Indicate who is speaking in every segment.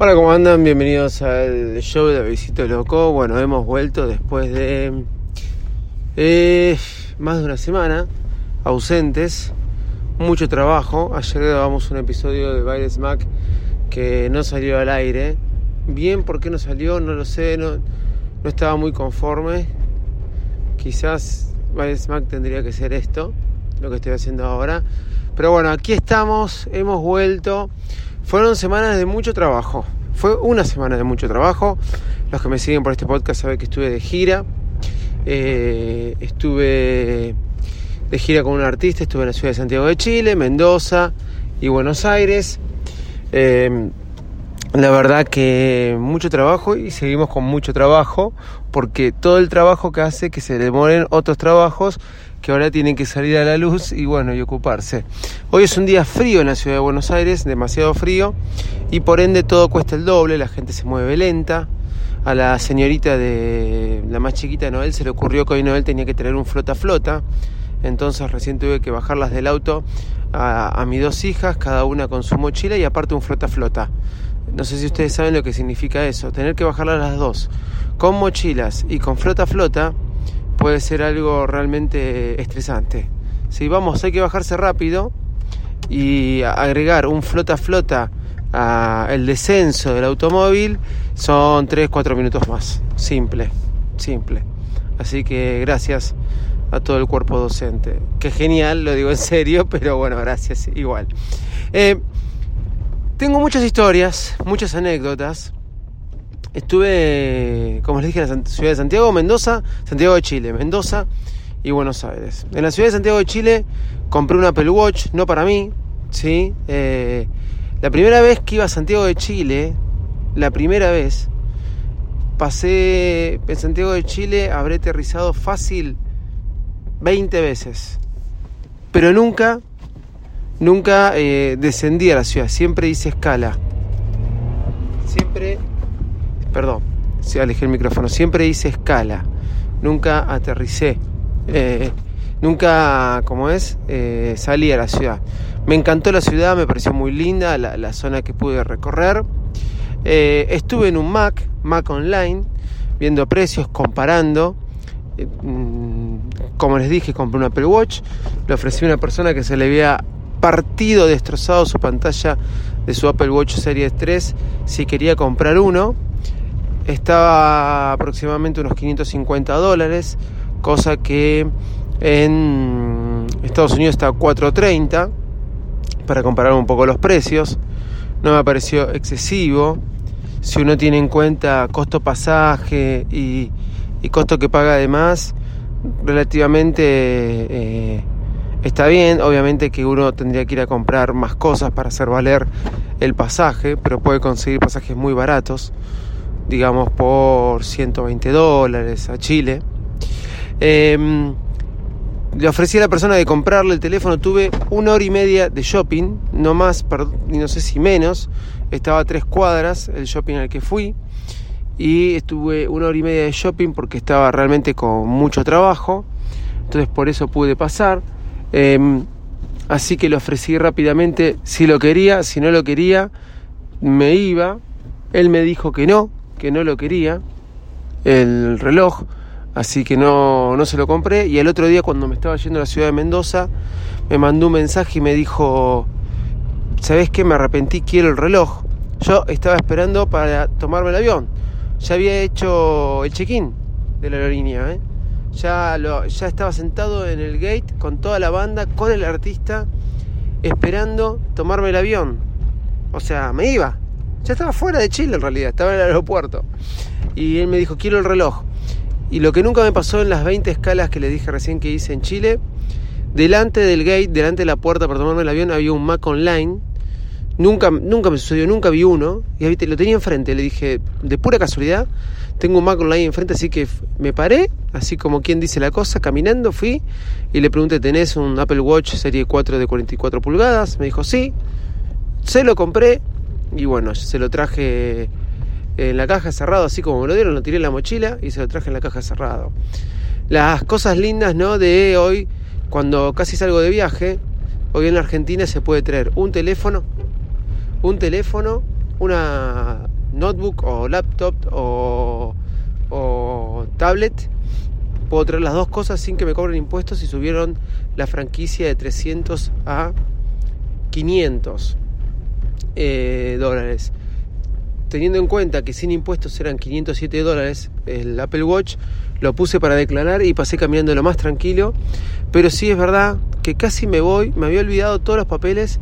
Speaker 1: Hola, ¿cómo andan? Bienvenidos al show de Visito Loco. Bueno, hemos vuelto después de eh, más de una semana ausentes, mucho trabajo. Ayer grabamos un episodio de Baile Smack que no salió al aire. Bien, ¿por qué no salió? No lo sé, no, no estaba muy conforme. Quizás Baile Smack tendría que ser esto, lo que estoy haciendo ahora. Pero bueno, aquí estamos, hemos vuelto. Fueron semanas de mucho trabajo. Fue una semana de mucho trabajo. Los que me siguen por este podcast saben que estuve de gira. Eh, estuve de gira con un artista. Estuve en la ciudad de Santiago de Chile, Mendoza y Buenos Aires. Eh, la verdad que mucho trabajo y seguimos con mucho trabajo porque todo el trabajo que hace que se demoren otros trabajos que ahora tienen que salir a la luz y bueno, y ocuparse. Hoy es un día frío en la ciudad de Buenos Aires, demasiado frío, y por ende todo cuesta el doble, la gente se mueve lenta. A la señorita de la más chiquita de Noel se le ocurrió que hoy Noel tenía que traer un flota flota, entonces recién tuve que bajarlas del auto a, a mis dos hijas, cada una con su mochila y aparte un flota flota. No sé si ustedes saben lo que significa eso, tener que bajarlas las dos, con mochilas y con flota flota puede ser algo realmente estresante. Si vamos, hay que bajarse rápido y agregar un flota flota al descenso del automóvil son 3-4 minutos más. Simple, simple. Así que gracias a todo el cuerpo docente. Qué genial, lo digo en serio, pero bueno, gracias igual. Eh, tengo muchas historias, muchas anécdotas. Estuve, como les dije, en la ciudad de Santiago, Mendoza, Santiago de Chile, Mendoza y Buenos Aires. En la ciudad de Santiago de Chile compré un Apple Watch, no para mí, ¿sí? Eh, la primera vez que iba a Santiago de Chile, la primera vez, pasé en Santiago de Chile, habré aterrizado fácil 20 veces. Pero nunca, nunca eh, descendí a la ciudad, siempre hice escala. Siempre perdón, se alejé el micrófono, siempre hice escala, nunca aterricé, eh, nunca, como es, eh, salí a la ciudad. Me encantó la ciudad, me pareció muy linda la, zona que pude recorrer. Eh, estuve en un Mac, Mac Online, viendo precios, comparando. Mm, como les dije, compré un Apple Watch, le ofrecí a una persona que se le había partido, destrozado su pantalla de su Apple Watch Series 3 si quería comprar uno estaba aproximadamente unos 550 dólares, cosa que en Estados Unidos está a 430, para comparar un poco los precios. No me pareció excesivo. Si uno tiene en cuenta costo pasaje y, costo que paga además, relativamente eh, está bien. Obviamente que uno tendría que ir a comprar más cosas para hacer valer el pasaje, pero puede conseguir pasajes muy baratos digamos, por 120 dólares a Chile. Em, le ofrecí a la persona de comprarle el teléfono, tuve una hora y media de shopping, no más, y no sé si menos, estaba a tres cuadras el shopping al que fui, y estuve una hora y media de shopping porque estaba realmente con mucho trabajo, entonces por eso pude pasar. Em, así que le ofrecí rápidamente si lo quería, si no lo quería, me iba. Él me dijo que no, que no lo quería, el reloj, así que no, no se lo compré. Y el otro día cuando me estaba yendo a la ciudad de Mendoza, me mandó un mensaje y me dijo, ¿sabes qué? Me arrepentí, quiero el reloj. Yo estaba esperando para tomarme el avión. Ya había hecho el check-in de la aerolínea, ¿eh? Ya, lo, ya estaba sentado en el gate con toda la banda, con el artista, esperando tomarme el avión. O sea, me iba. Ya estaba fuera de Chile en realidad, estaba en el aeropuerto. Y él me dijo, quiero el reloj. Y lo que nunca me pasó en las 20 escalas que le dije recién que hice en Chile, delante del gate, delante de la puerta para tomarme el avión, había un Mac online. Nunca, nunca me sucedió, nunca vi uno. Y lo tenía enfrente. Le dije, de pura casualidad, tengo un Mac online enfrente, así que me paré, así como quien dice la cosa, caminando, fui y le pregunté, ¿tenés un Apple Watch serie 4 de 44 pulgadas? Me dijo, sí. Se lo compré, y bueno, se lo traje en la caja cerrado, así como me lo dieron, lo tiré en la mochila y se lo traje en la caja cerrado. Las cosas lindas, ¿no? De hoy, cuando casi salgo de viaje, hoy en Argentina se puede traer un teléfono, un teléfono una notebook o laptop o, o tablet, puedo traer las dos cosas sin que me cobren impuestos y subieron la franquicia de 300 a 500 eh, dólares. Teniendo en cuenta que sin impuestos eran 507 dólares el Apple Watch, lo puse para declarar y pasé caminando lo más tranquilo. Pero sí es verdad que casi me voy, me había olvidado todos los papeles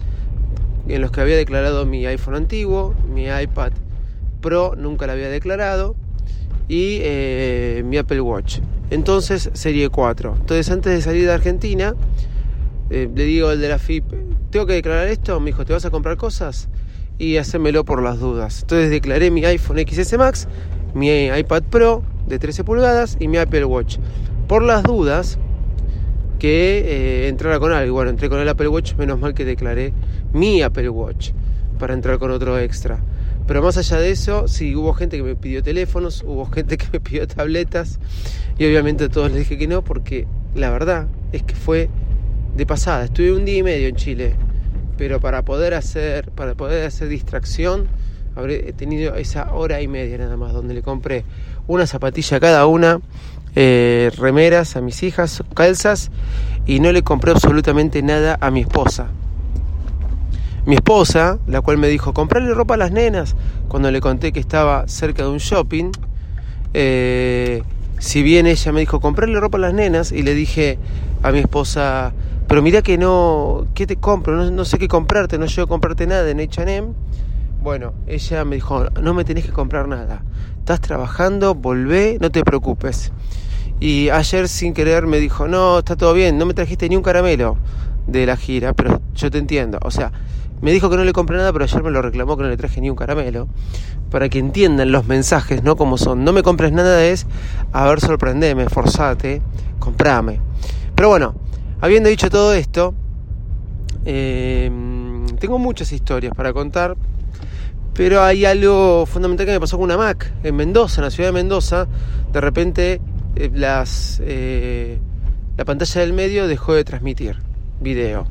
Speaker 1: en los que había declarado mi iPhone antiguo, mi iPad Pro nunca lo había declarado y eh, mi Apple Watch. Entonces, serie 4. Entonces, antes de salir de Argentina, eh, le digo al de la FIP, ¿tengo que declarar esto? Me dijo, ¿te vas a comprar cosas? Y hacémelo por las dudas. Entonces declaré mi iPhone XS Max, mi iPad Pro de 13 pulgadas y mi Apple Watch. Por las dudas que eh, entrara con algo. Bueno, entré con el Apple Watch, menos mal que declaré mi Apple Watch para entrar con otro extra. Pero más allá de eso, sí, hubo gente que me pidió teléfonos, hubo gente que me pidió tabletas y obviamente a todos les dije que no porque la verdad es que fue de pasada. Estuve un día y medio en Chile, pero para poder hacer, para poder hacer distracción, habré tenido esa hora y media nada más, donde le compré una zapatilla a cada una, eh, remeras a mis hijas, calzas, y no le compré absolutamente nada a mi esposa. Mi esposa, la cual me dijo, comprarle ropa a las nenas, cuando le conté que estaba cerca de un shopping, eh, si bien ella me dijo, comprarle ropa a las nenas, y le dije a mi esposa, pero mira que no, ¿qué te compro? No, sé qué comprarte, no llego a comprarte nada en H&M. Bueno, ella me dijo, no me tenés que comprar nada. Estás trabajando, volvé, no te preocupes. Y ayer sin querer me dijo, no, está todo bien, no me trajiste ni un caramelo de la gira, pero yo te entiendo. O sea, me dijo que no le compré nada, pero ayer me lo reclamó que no le traje ni un caramelo. Para que entiendan los mensajes, ¿no? Como son. No me compres nada es, a ver, sorprendeme, forzate, comprame. Pero bueno, habiendo dicho todo esto, eh, tengo muchas historias para contar. Pero hay algo fundamental que me pasó con una Mac en Mendoza, en la ciudad de Mendoza. De repente eh, las, eh, la pantalla del medio dejó de transmitir video.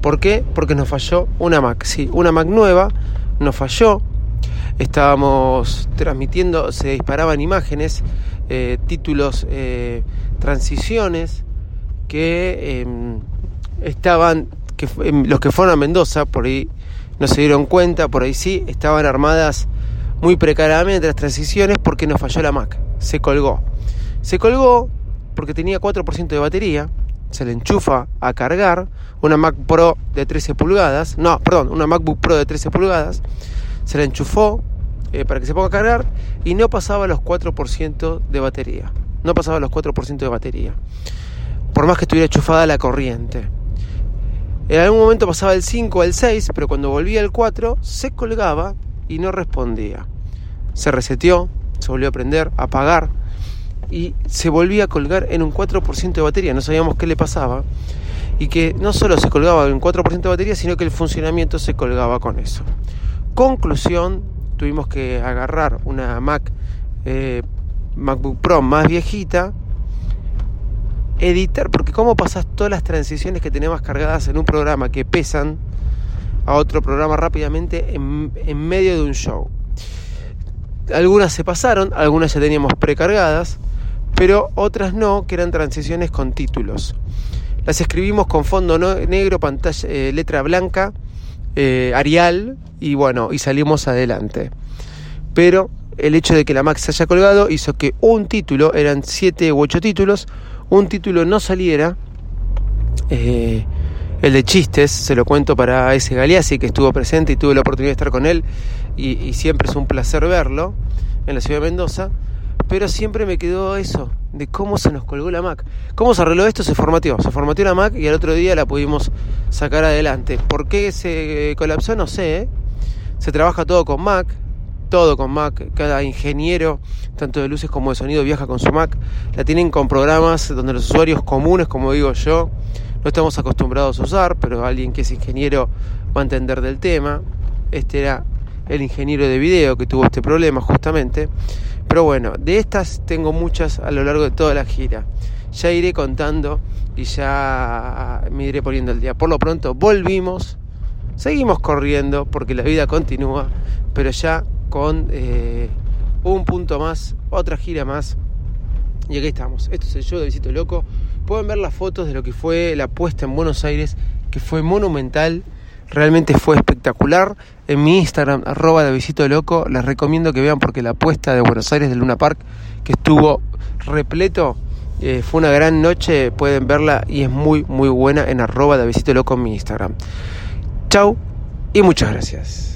Speaker 1: ¿Por qué? Porque nos falló una Mac. Sí, una Mac nueva nos falló. Estábamos transmitiendo, se disparaban imágenes, eh, títulos, eh, transiciones que em, estaban, em, los que fueron a Mendoza, por ahí no se dieron cuenta, por ahí sí, estaban armadas muy precariamente las transiciones porque nos falló la Mac. Se colgó. Se colgó porque tenía 4% de batería se le enchufa a cargar una Mac Pro de 13 pulgadas, no, perdón, una MacBook Pro de 13 pulgadas, se le enchufó eh, para que se ponga a cargar y no pasaba los 4% de batería, no pasaba los 4% de batería, por más que estuviera enchufada la corriente. En algún momento pasaba el 5 el 6, pero cuando volvía el 4 se colgaba y no respondía. Se reseteó, se volvió a prender, a apagar, y se volvía a colgar en un 4% de batería, no sabíamos qué le pasaba, y que no solo se colgaba en un 4% de batería, sino que el funcionamiento se colgaba con eso. Conclusión, tuvimos que agarrar una Mac, eh, MacBook Pro más viejita, editar, porque cómo pasas todas las transiciones que tenemos cargadas en un programa que pesan a otro programa rápidamente en, en medio de un show. Algunas se pasaron, algunas ya teníamos precargadas, pero otras no, que eran transiciones con títulos. Las escribimos con fondo negro, pantalla, eh, letra blanca, eh, Arial, y bueno, y salimos adelante. Pero el hecho de que la Mac se haya colgado hizo que un título, eran siete u ocho títulos, un título no saliera. Eh, el de chistes, se lo cuento para ese Galeazzi que estuvo presente y tuve la oportunidad de estar con él y siempre es un placer verlo en la ciudad de Mendoza pero siempre me quedó eso, de cómo se nos colgó la Mac. ¿Cómo se arregló esto? Se formateó. Se formateó la Mac y al otro día la pudimos sacar adelante. ¿Por qué se colapsó? No sé. ¿eh? Se trabaja todo con Mac, todo con Mac. Cada ingeniero, tanto de luces como de sonido, viaja con su Mac. La tienen con programas donde los usuarios comunes, como digo yo, no estamos acostumbrados a usar, pero alguien que es ingeniero va a entender del tema. Este era el ingeniero de video que tuvo este problema justamente. Pero bueno, de estas tengo muchas a lo largo de toda la gira. Ya iré contando y ya me iré poniendo el día. Por lo pronto, volvimos, Seguimos corriendo porque la vida continúa, pero ya con eh, un punto más, otra gira más. Y aquí estamos. Esto es el show de Visito Loco. Pueden ver las fotos de lo que fue la puesta en Buenos Aires, que fue monumental. Realmente fue espectacular. En mi Instagram, arroba de Visito Loco, les recomiendo que vean porque la puesta de Buenos Aires del Luna Park, que estuvo repleto, eh, fue una gran noche. Pueden verla y es muy, muy buena en arroba de Visito Loco en mi Instagram. Chau y muchas gracias.